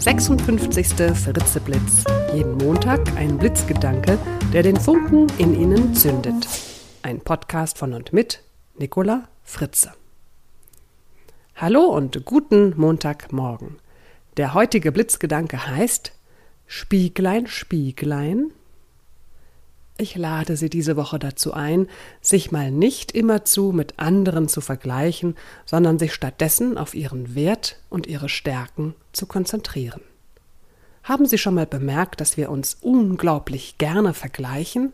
der 56. Fritzeblitz. Jeden Montag ein Blitzgedanke, der den Funken in Ihnen zündet. Ein Podcast von und mit Nicola Fritze. Hallo und guten Montagmorgen. Der heutige Blitzgedanke heißt Spieglein, Spieglein, ich lade Sie diese Woche dazu ein, sich mal nicht immerzu mit anderen zu vergleichen, sondern sich stattdessen auf Ihren Wert und Ihre Stärken zu konzentrieren. Haben Sie schon mal bemerkt, dass wir uns unglaublich gerne vergleichen?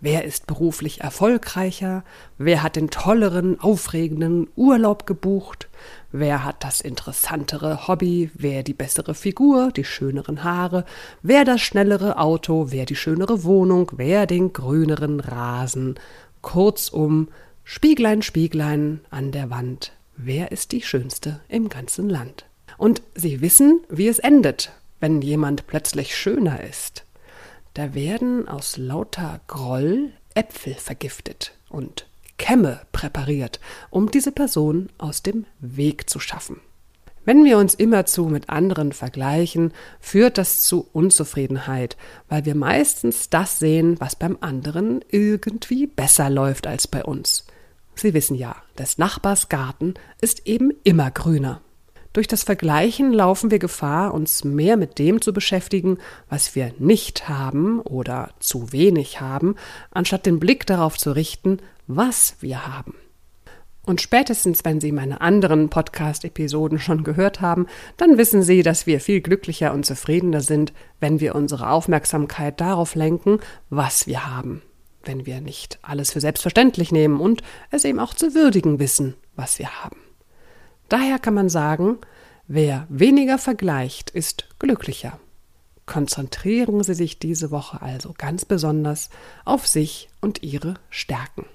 Wer ist beruflich erfolgreicher? Wer hat den tolleren, aufregenden Urlaub gebucht? Wer hat das interessantere Hobby? Wer die bessere Figur, die schöneren Haare? Wer das schnellere Auto? Wer die schönere Wohnung? Wer den grüneren Rasen? Kurzum, Spieglein, Spieglein an der Wand. Wer ist die schönste im ganzen Land? Und Sie wissen, wie es endet, wenn jemand plötzlich schöner ist. Da werden aus lauter Groll Äpfel vergiftet und Kämme präpariert, um diese Person aus dem Weg zu schaffen. Wenn wir uns immerzu mit anderen vergleichen, führt das zu Unzufriedenheit, weil wir meistens das sehen, was beim anderen irgendwie besser läuft als bei uns. Sie wissen ja, des Nachbars Garten ist eben immer grüner. Durch das Vergleichen laufen wir Gefahr, uns mehr mit dem zu beschäftigen, was wir nicht haben oder zu wenig haben, anstatt den Blick darauf zu richten, was wir haben. Und spätestens, wenn Sie meine anderen Podcast-Episoden schon gehört haben, dann wissen Sie, dass wir viel glücklicher und zufriedener sind, wenn wir unsere Aufmerksamkeit darauf lenken, was wir haben. Wenn wir nicht alles für selbstverständlich nehmen und es eben auch zu würdigen wissen, was wir haben. Daher kann man sagen, wer weniger vergleicht, ist glücklicher. Konzentrieren Sie sich diese Woche also ganz besonders auf sich und Ihre Stärken.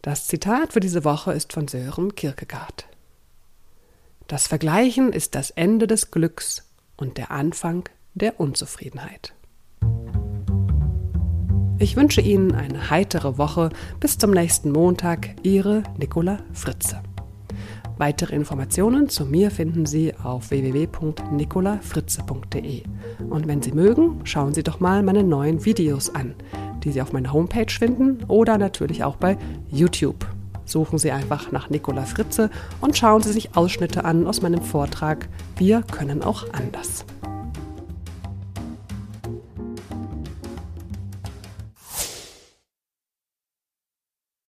Das Zitat für diese Woche ist von Sören Kierkegaard. Das Vergleichen ist das Ende des Glücks und der Anfang der Unzufriedenheit. Ich wünsche Ihnen eine heitere Woche. Bis zum nächsten Montag. Ihre Nicola Fritze. Weitere Informationen zu mir finden Sie auf www.nicolafritze.de. Und wenn Sie mögen, schauen Sie doch mal meine neuen Videos an, die Sie auf meiner Homepage finden oder natürlich auch bei YouTube. Suchen Sie einfach nach Nicola Fritze und schauen Sie sich Ausschnitte an aus meinem Vortrag Wir können auch anders.